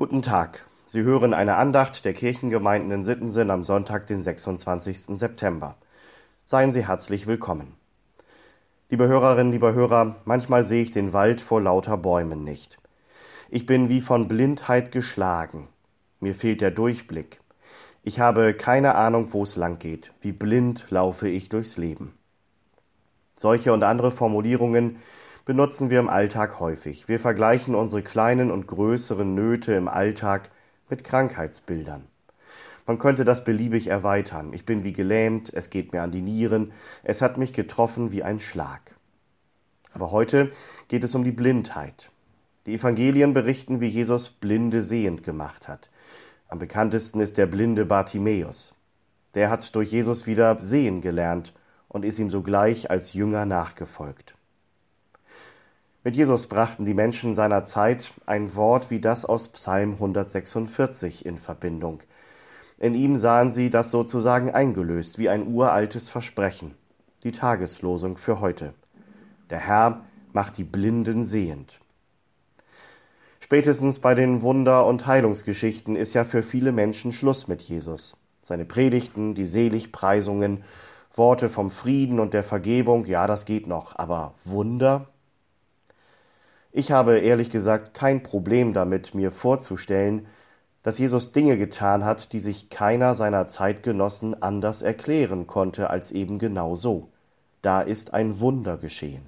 Guten Tag. Sie hören eine Andacht der Kirchengemeinden in Sittensen am Sonntag, den 26. September. Seien Sie herzlich willkommen. Liebe Hörerinnen, lieber Hörer, manchmal sehe ich den Wald vor lauter Bäumen nicht. Ich bin wie von Blindheit geschlagen. Mir fehlt der Durchblick. Ich habe keine Ahnung, wo es lang geht. Wie blind laufe ich durchs Leben. Solche und andere Formulierungen benutzen wir im Alltag häufig. Wir vergleichen unsere kleinen und größeren Nöte im Alltag mit Krankheitsbildern. Man könnte das beliebig erweitern. Ich bin wie gelähmt, es geht mir an die Nieren, es hat mich getroffen wie ein Schlag. Aber heute geht es um die Blindheit. Die Evangelien berichten, wie Jesus Blinde sehend gemacht hat. Am bekanntesten ist der blinde Bartimäus. Der hat durch Jesus wieder sehen gelernt und ist ihm sogleich als Jünger nachgefolgt. Mit Jesus brachten die Menschen seiner Zeit ein Wort wie das aus Psalm 146 in Verbindung. In ihm sahen sie das sozusagen eingelöst wie ein uraltes Versprechen, die Tageslosung für heute. Der Herr macht die Blinden sehend. Spätestens bei den Wunder- und Heilungsgeschichten ist ja für viele Menschen Schluss mit Jesus. Seine Predigten, die Seligpreisungen, Worte vom Frieden und der Vergebung, ja, das geht noch, aber Wunder? Ich habe ehrlich gesagt kein Problem damit, mir vorzustellen, dass Jesus Dinge getan hat, die sich keiner seiner Zeitgenossen anders erklären konnte als eben genau so. Da ist ein Wunder geschehen.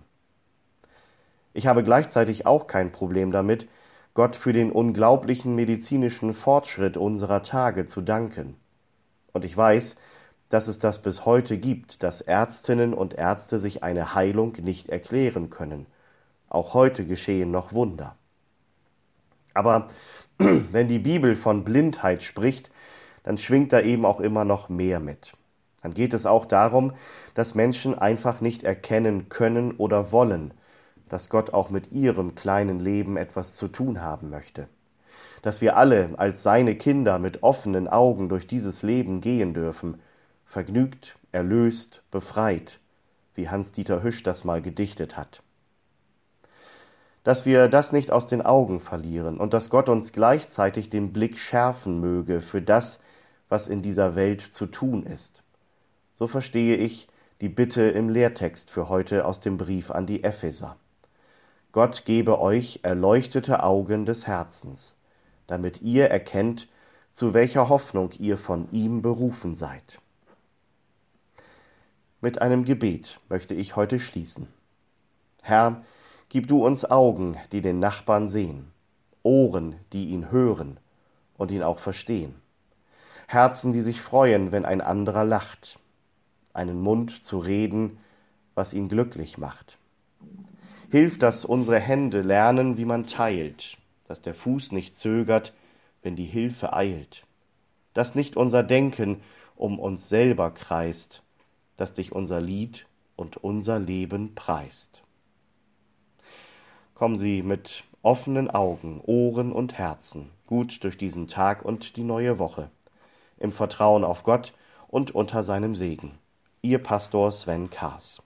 Ich habe gleichzeitig auch kein Problem damit, Gott für den unglaublichen medizinischen Fortschritt unserer Tage zu danken. Und ich weiß, dass es das bis heute gibt, dass Ärztinnen und Ärzte sich eine Heilung nicht erklären können auch heute geschehen noch Wunder. Aber wenn die Bibel von Blindheit spricht, dann schwingt da eben auch immer noch mehr mit. Dann geht es auch darum, dass Menschen einfach nicht erkennen können oder wollen, dass Gott auch mit ihrem kleinen Leben etwas zu tun haben möchte. Dass wir alle als seine Kinder mit offenen Augen durch dieses Leben gehen dürfen, vergnügt, erlöst, befreit, wie Hans-Dieter Hüsch das mal gedichtet hat dass wir das nicht aus den Augen verlieren und dass Gott uns gleichzeitig den Blick schärfen möge für das, was in dieser Welt zu tun ist. So verstehe ich die Bitte im Lehrtext für heute aus dem Brief an die Epheser. Gott gebe euch erleuchtete Augen des Herzens, damit ihr erkennt, zu welcher Hoffnung ihr von ihm berufen seid. Mit einem Gebet möchte ich heute schließen. Herr, Gib du uns Augen, die den Nachbarn sehen, Ohren, die ihn hören und ihn auch verstehen, Herzen, die sich freuen, wenn ein anderer lacht, einen Mund zu reden, was ihn glücklich macht. Hilf, dass unsere Hände lernen, wie man teilt, dass der Fuß nicht zögert, wenn die Hilfe eilt, dass nicht unser Denken um uns selber kreist, dass dich unser Lied und unser Leben preist. Kommen Sie mit offenen Augen, Ohren und Herzen gut durch diesen Tag und die neue Woche, im Vertrauen auf Gott und unter seinem Segen. Ihr Pastor Sven Kaas.